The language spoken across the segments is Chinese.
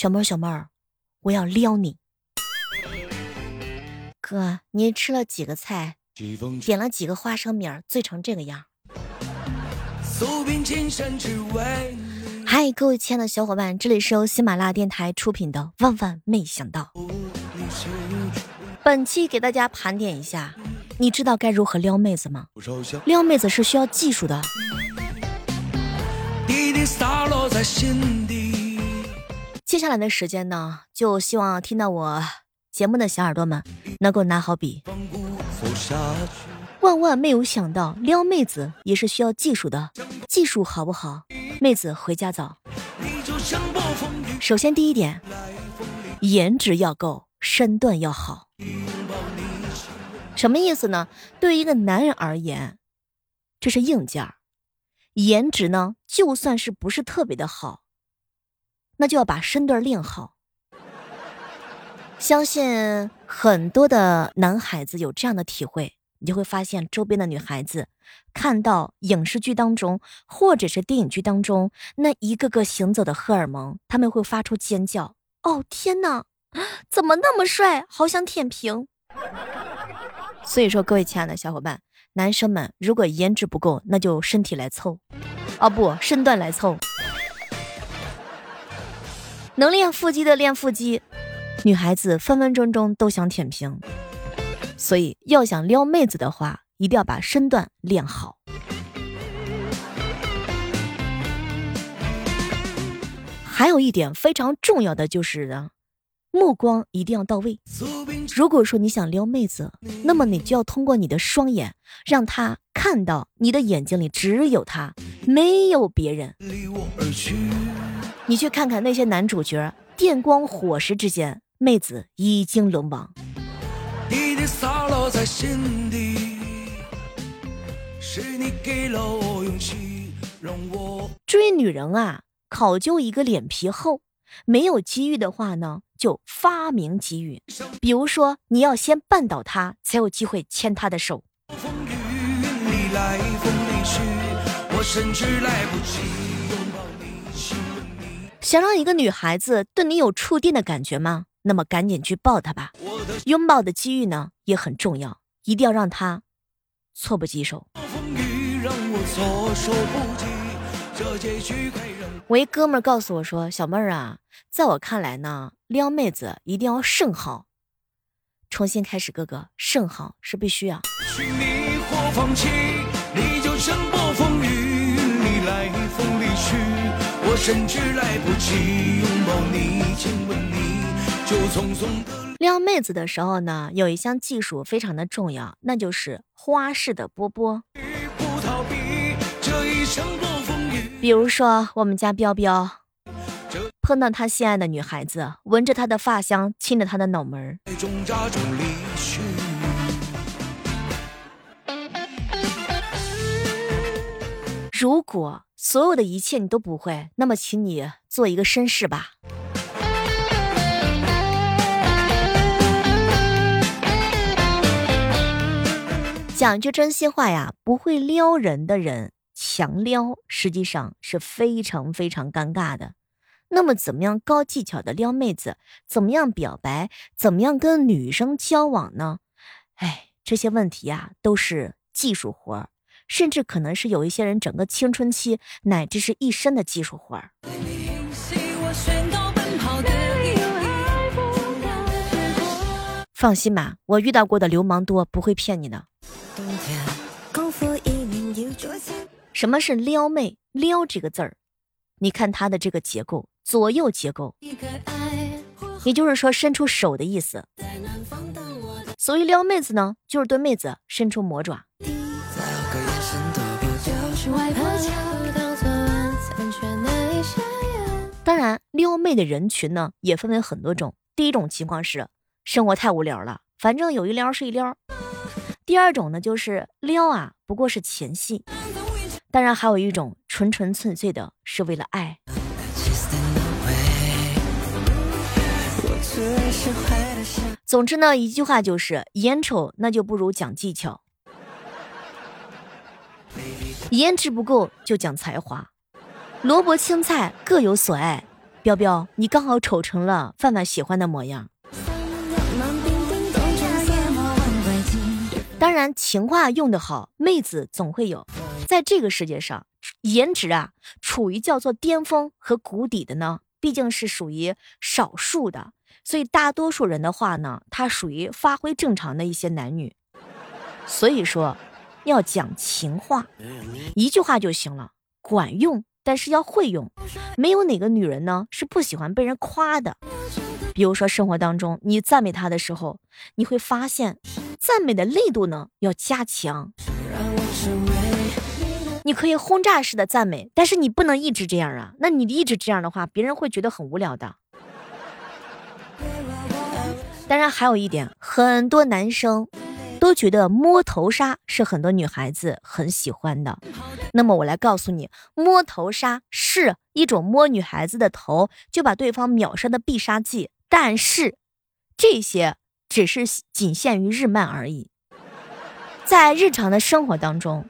小妹儿，小妹儿，我要撩你。哥，你吃了几个菜，点了几个花生米，醉成这个样？嗨，各位亲爱的小伙伴，这里是由喜马拉雅电台出品的《万万没想到》。本期给大家盘点一下，你知道该如何撩妹子吗？撩妹子是需要技术的。接下来的时间呢，就希望听到我节目的小耳朵们能够拿好笔。万万没有想到，撩妹子也是需要技术的。技术好不好，妹子回家早。首先第一点，颜值要够，身段要好。什么意思呢？对于一个男人而言，这是硬件儿。颜值呢，就算是不是特别的好，那就要把身段练好。相信很多的男孩子有这样的体会。你就会发现，周边的女孩子看到影视剧当中或者是电影剧当中那一个个行走的荷尔蒙，他们会发出尖叫：“哦天哪，怎么那么帅？好想舔屏！”所以说，各位亲爱的小伙伴，男生们如果颜值不够，那就身体来凑，哦不，身段来凑。能练腹肌的练腹肌，女孩子分分钟钟都想舔屏。所以要想撩妹子的话，一定要把身段练好。还有一点非常重要的就是呢，目光一定要到位。如果说你想撩妹子，那么你就要通过你的双眼，让她看到你的眼睛里只有她，没有别人。你去看看那些男主角，电光火石之间，妹子已经沦亡。洒落在心底，是你给了我勇气，让我追女人啊，考究一个脸皮厚。没有机遇的话呢，就发明机遇。比如说，你要先绊倒她，才有机会牵她的手。想让一个女孩子对你有触电的感觉吗？那么赶紧去抱她吧。拥抱的机遇呢也很重要，一定要让她措不及手。我一哥们儿告诉我说：“小妹儿啊，在我看来呢，撩妹子一定要甚好。重新开始，哥哥，甚好是必须啊。”甚至来不及拥抱你，亲吻你，就匆匆的撩妹子的时候呢，有一项技术非常的重要，那就是花式的波波。比如说，我们家彪彪碰到他心爱的女孩子，闻着她的发香，亲着她的脑门儿。如果所有的一切你都不会，那么请你做一个绅士吧。讲句真心话呀，不会撩人的人强撩，实际上是非常非常尴尬的。那么，怎么样高技巧的撩妹子？怎么样表白？怎么样跟女生交往呢？哎，这些问题呀，都是技术活儿，甚至可能是有一些人整个青春期乃至是一生的技术活儿。放心吧，我遇到过的流氓多，不会骗你的。什么是撩妹？撩这个字儿，你看它的这个结构，左右结构，也就是说伸出手的意思。所以撩妹子呢，就是对妹子伸出魔爪。当然，撩妹的人群呢，也分为很多种。第一种情况是。生活太无聊了，反正有一撩是一撩。第二种呢，就是撩啊，不过是前戏。当然，还有一种纯纯粹粹的是为了爱。总之呢，一句话就是：眼丑那就不如讲技巧，颜值不够就讲才华，萝卜青菜各有所爱，彪彪，你刚好丑成了范范喜欢的模样。当然，情话用得好，妹子总会有。在这个世界上，颜值啊，处于叫做巅峰和谷底的呢，毕竟是属于少数的。所以大多数人的话呢，他属于发挥正常的一些男女。所以说，要讲情话，一句话就行了，管用，但是要会用。没有哪个女人呢是不喜欢被人夸的。比如说生活当中，你赞美她的时候，你会发现。赞美的力度呢要加强，你可以轰炸式的赞美，但是你不能一直这样啊。那你一直这样的话，别人会觉得很无聊的。当然还有一点，很多男生都觉得摸头杀是很多女孩子很喜欢的。那么我来告诉你，摸头杀是一种摸女孩子的头就把对方秒杀的必杀技，但是这些。只是仅限于日漫而已，在日常的生活当中，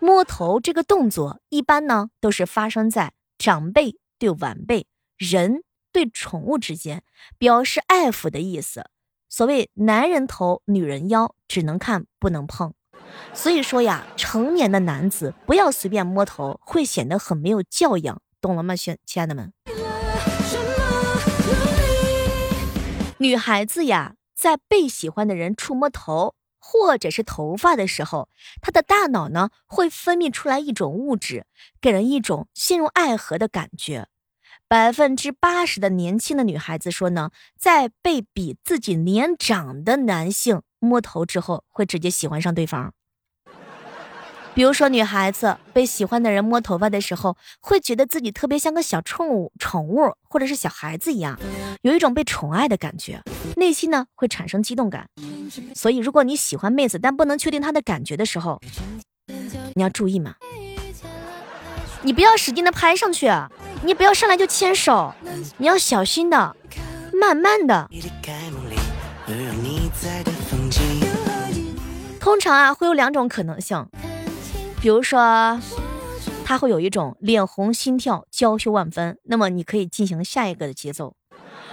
摸头这个动作一般呢都是发生在长辈对晚辈、人对宠物之间，表示爱抚的意思。所谓男人头，女人腰，只能看不能碰。所以说呀，成年的男子不要随便摸头，会显得很没有教养，懂了吗，亲亲爱的们？女孩子呀。在被喜欢的人触摸头或者是头发的时候，她的大脑呢会分泌出来一种物质，给人一种陷入爱河的感觉。百分之八十的年轻的女孩子说呢，在被比自己年长的男性摸头之后，会直接喜欢上对方。比如说，女孩子被喜欢的人摸头发的时候，会觉得自己特别像个小宠物、宠物或者是小孩子一样，有一种被宠爱的感觉，内心呢会产生激动感。所以，如果你喜欢妹子，但不能确定她的感觉的时候，你要注意嘛，你不要使劲的拍上去，你不要上来就牵手，你要小心的，慢慢的。通常啊，会有两种可能性。比如说，他会有一种脸红心跳、娇羞万分，那么你可以进行下一个的节奏。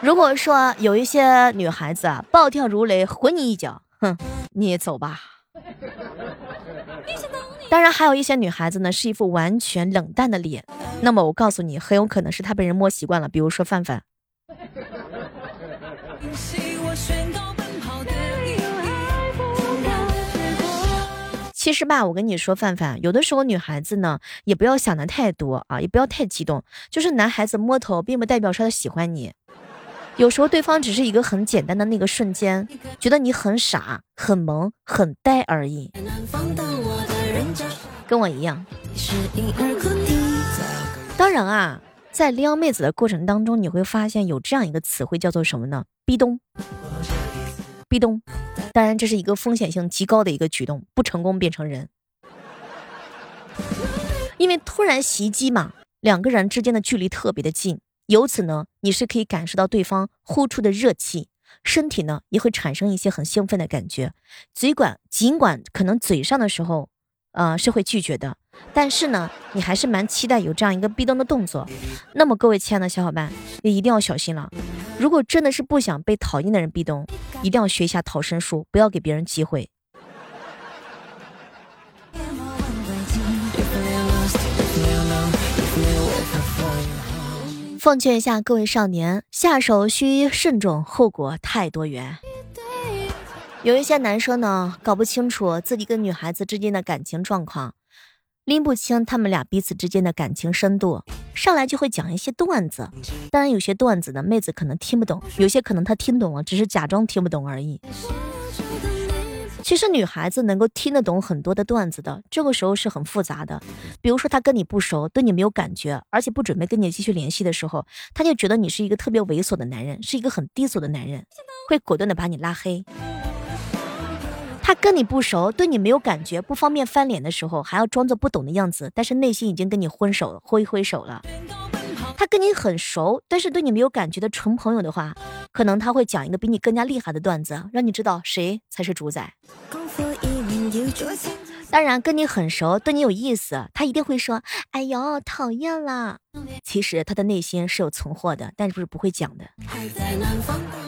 如果说有一些女孩子啊，暴跳如雷，回你一脚，哼，你走吧。当然，还有一些女孩子呢，是一副完全冷淡的脸，那么我告诉你，很有可能是她被人摸习惯了。比如说范范。其实吧，我跟你说，范范，有的时候女孩子呢，也不要想的太多啊，也不要太激动。就是男孩子摸头，并不代表说他喜欢你。有时候对方只是一个很简单的那个瞬间，觉得你很傻、很萌、很呆而已。跟我一样。当然啊，在撩妹子的过程当中，你会发现有这样一个词汇，叫做什么呢？壁咚。壁咚。当然，这是一个风险性极高的一个举动，不成功变成人。因为突然袭击嘛，两个人之间的距离特别的近，由此呢，你是可以感受到对方呼出的热气，身体呢也会产生一些很兴奋的感觉。嘴管尽管可能嘴上的时候，呃是会拒绝的，但是呢，你还是蛮期待有这样一个壁咚的动作。那么各位亲爱的小伙伴，也一定要小心了。如果真的是不想被讨厌的人壁咚，一定要学一下逃生术，不要给别人机会。奉劝一下各位少年，下手需慎重，后果太多元。有一些男生呢，搞不清楚自己跟女孩子之间的感情状况。拎不清他们俩彼此之间的感情深度，上来就会讲一些段子。当然，有些段子呢，妹子可能听不懂；有些可能她听懂了，只是假装听不懂而已。其实女孩子能够听得懂很多的段子的，这个时候是很复杂的。比如说，她跟你不熟，对你没有感觉，而且不准备跟你继续联系的时候，她就觉得你是一个特别猥琐的男人，是一个很低俗的男人，会果断的把你拉黑。跟你不熟，对你没有感觉，不方便翻脸的时候，还要装作不懂的样子，但是内心已经跟你挥手，挥挥手了。他跟你很熟，但是对你没有感觉的纯朋友的话，可能他会讲一个比你更加厉害的段子，让你知道谁才是主宰。当然，跟你很熟，对你有意思，他一定会说：“哎呦，讨厌了。”其实他的内心是有存货的，但是不是不会讲的。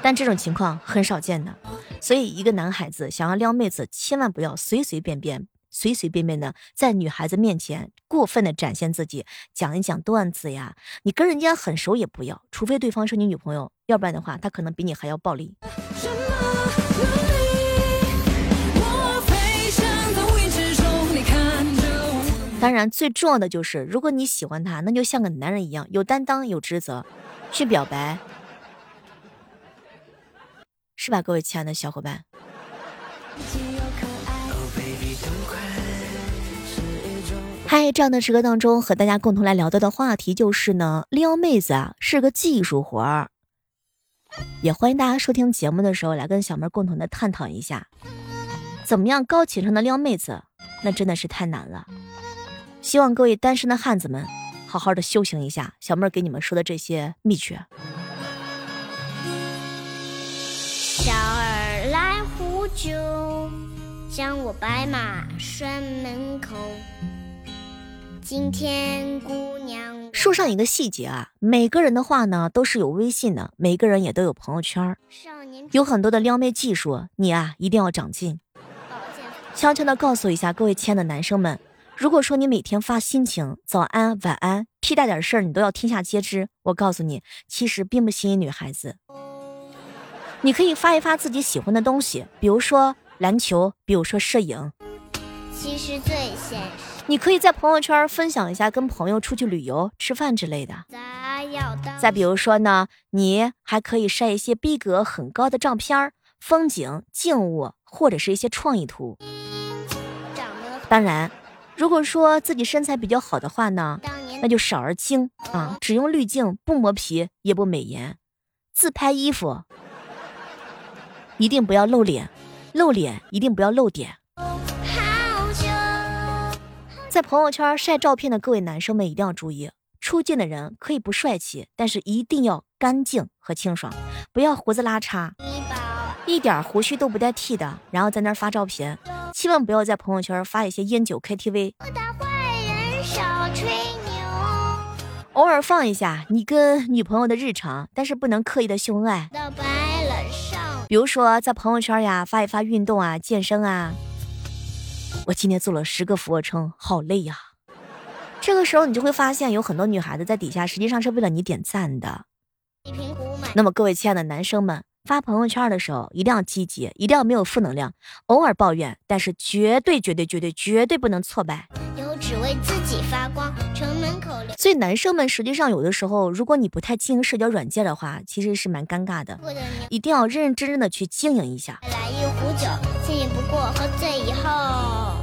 但这种情况很少见的，所以一个男孩子想要撩妹子，千万不要随随便便、随随便便的在女孩子面前过分的展现自己，讲一讲段子呀。你跟人家很熟也不要，除非对方是你女朋友，要不然的话，他可能比你还要暴力。当然，最重要的就是，如果你喜欢他，那就像个男人一样，有担当、有职责，去表白，是吧，各位亲爱的小伙伴？嗨，这样的时刻当中，和大家共同来聊到的话题就是呢，撩妹子啊是个技术活儿，也欢迎大家收听节目的时候来跟小妹共同的探讨一下，怎么样高情商的撩妹子，那真的是太难了。希望各位单身的汉子们好好的修行一下，小妹儿给你们说的这些秘诀。小儿来呼酒，将我白马拴门口。今天姑娘说上一个细节啊，每个人的话呢都是有微信的，每个人也都有朋友圈，有很多的撩妹技术，你啊一定要长进。悄悄的告诉一下各位亲爱的男生们。如果说你每天发心情，早安、晚安，屁大点事儿你都要天下皆知，我告诉你，其实并不吸引女孩子。你可以发一发自己喜欢的东西，比如说篮球，比如说摄影。其实最现实。你可以在朋友圈分享一下跟朋友出去旅游、吃饭之类的。再比如说呢，你还可以晒一些逼格很高的照片、风景、静物，或者是一些创意图。当然。如果说自己身材比较好的话呢，那就少而精啊，只用滤镜，不磨皮，也不美颜。自拍衣服一定不要露脸，露脸一定不要露点。在朋友圈晒照片的各位男生们一定要注意，出镜的人可以不帅气，但是一定要干净和清爽，不要胡子拉碴，一点胡须都不带剃的，然后在那儿发照片。千万不要在朋友圈发一些烟酒 KTV，偶尔放一下你跟女朋友的日常，但是不能刻意的秀恩爱。比如说在朋友圈呀发一发运动啊、健身啊，我今天做了十个俯卧撑，好累呀。这个时候你就会发现有很多女孩子在底下实际上是为了你点赞的。那么各位亲爱的男生们。发朋友圈的时候一定要积极，一定要没有负能量，偶尔抱怨，但是绝对绝对绝对绝对不能挫败。有只为自己发光，城门口所以男生们实际上有的时候，如果你不太经营社交软件的话，其实是蛮尴尬的。一定要认认真真的去经营一下。来一壶酒，轻易不过喝醉以后，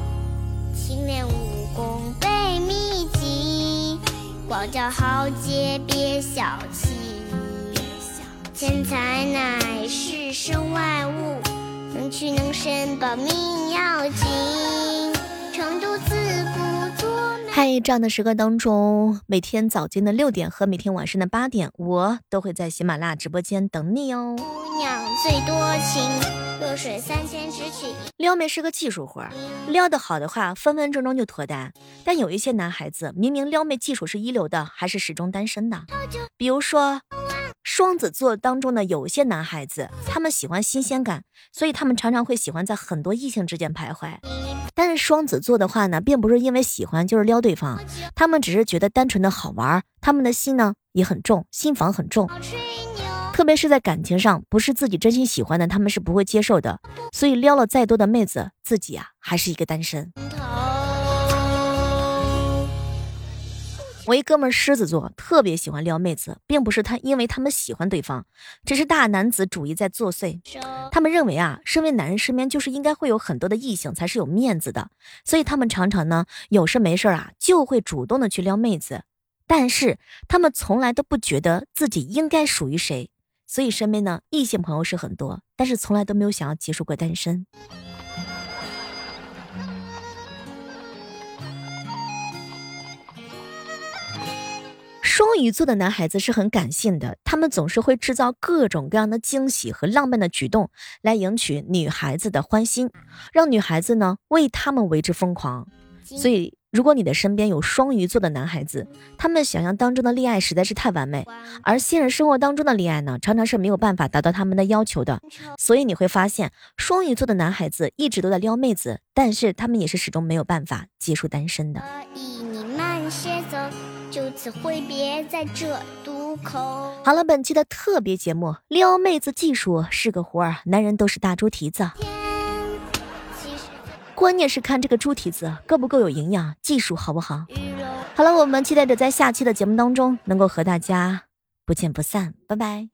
勤练武功背秘籍，广交豪杰别小气。钱财乃是身外物，能屈能伸，保命要紧。成都自孤坐。嗨，这样的时刻当中，每天早间的六点和每天晚上的八点，我都会在喜马拉雅直播间等你哦。姑娘最多情，弱水三千只取撩妹是个技术活，撩得好的话，分分钟钟就脱单。但有一些男孩子，明明撩妹技术是一流的，还是始终单身的。比如说。双子座当中的有些男孩子，他们喜欢新鲜感，所以他们常常会喜欢在很多异性之间徘徊。但是双子座的话呢，并不是因为喜欢就是撩对方，他们只是觉得单纯的好玩。他们的心呢也很重，心房很重，特别是在感情上，不是自己真心喜欢的，他们是不会接受的。所以撩了再多的妹子，自己啊还是一个单身。我一哥们狮子座特别喜欢撩妹子，并不是他因为他们喜欢对方，只是大男子主义在作祟。他们认为啊，身为男人身边就是应该会有很多的异性才是有面子的，所以他们常常呢有事没事啊就会主动的去撩妹子，但是他们从来都不觉得自己应该属于谁，所以身边呢异性朋友是很多，但是从来都没有想要结束过单身。双鱼座的男孩子是很感性的，他们总是会制造各种各样的惊喜和浪漫的举动，来赢取女孩子的欢心，让女孩子呢为他们为之疯狂。所以，如果你的身边有双鱼座的男孩子，他们想象当中的恋爱实在是太完美，而现实生活当中的恋爱呢，常常是没有办法达到他们的要求的。所以你会发现，双鱼座的男孩子一直都在撩妹子，但是他们也是始终没有办法结束单身的。就此挥别在这渡口。好了，本期的特别节目，撩妹子技术是个活儿，男人都是大猪蹄子，关键是看这个猪蹄子够不够有营养，技术好不好？好了，我们期待着在下期的节目当中能够和大家不见不散，拜拜。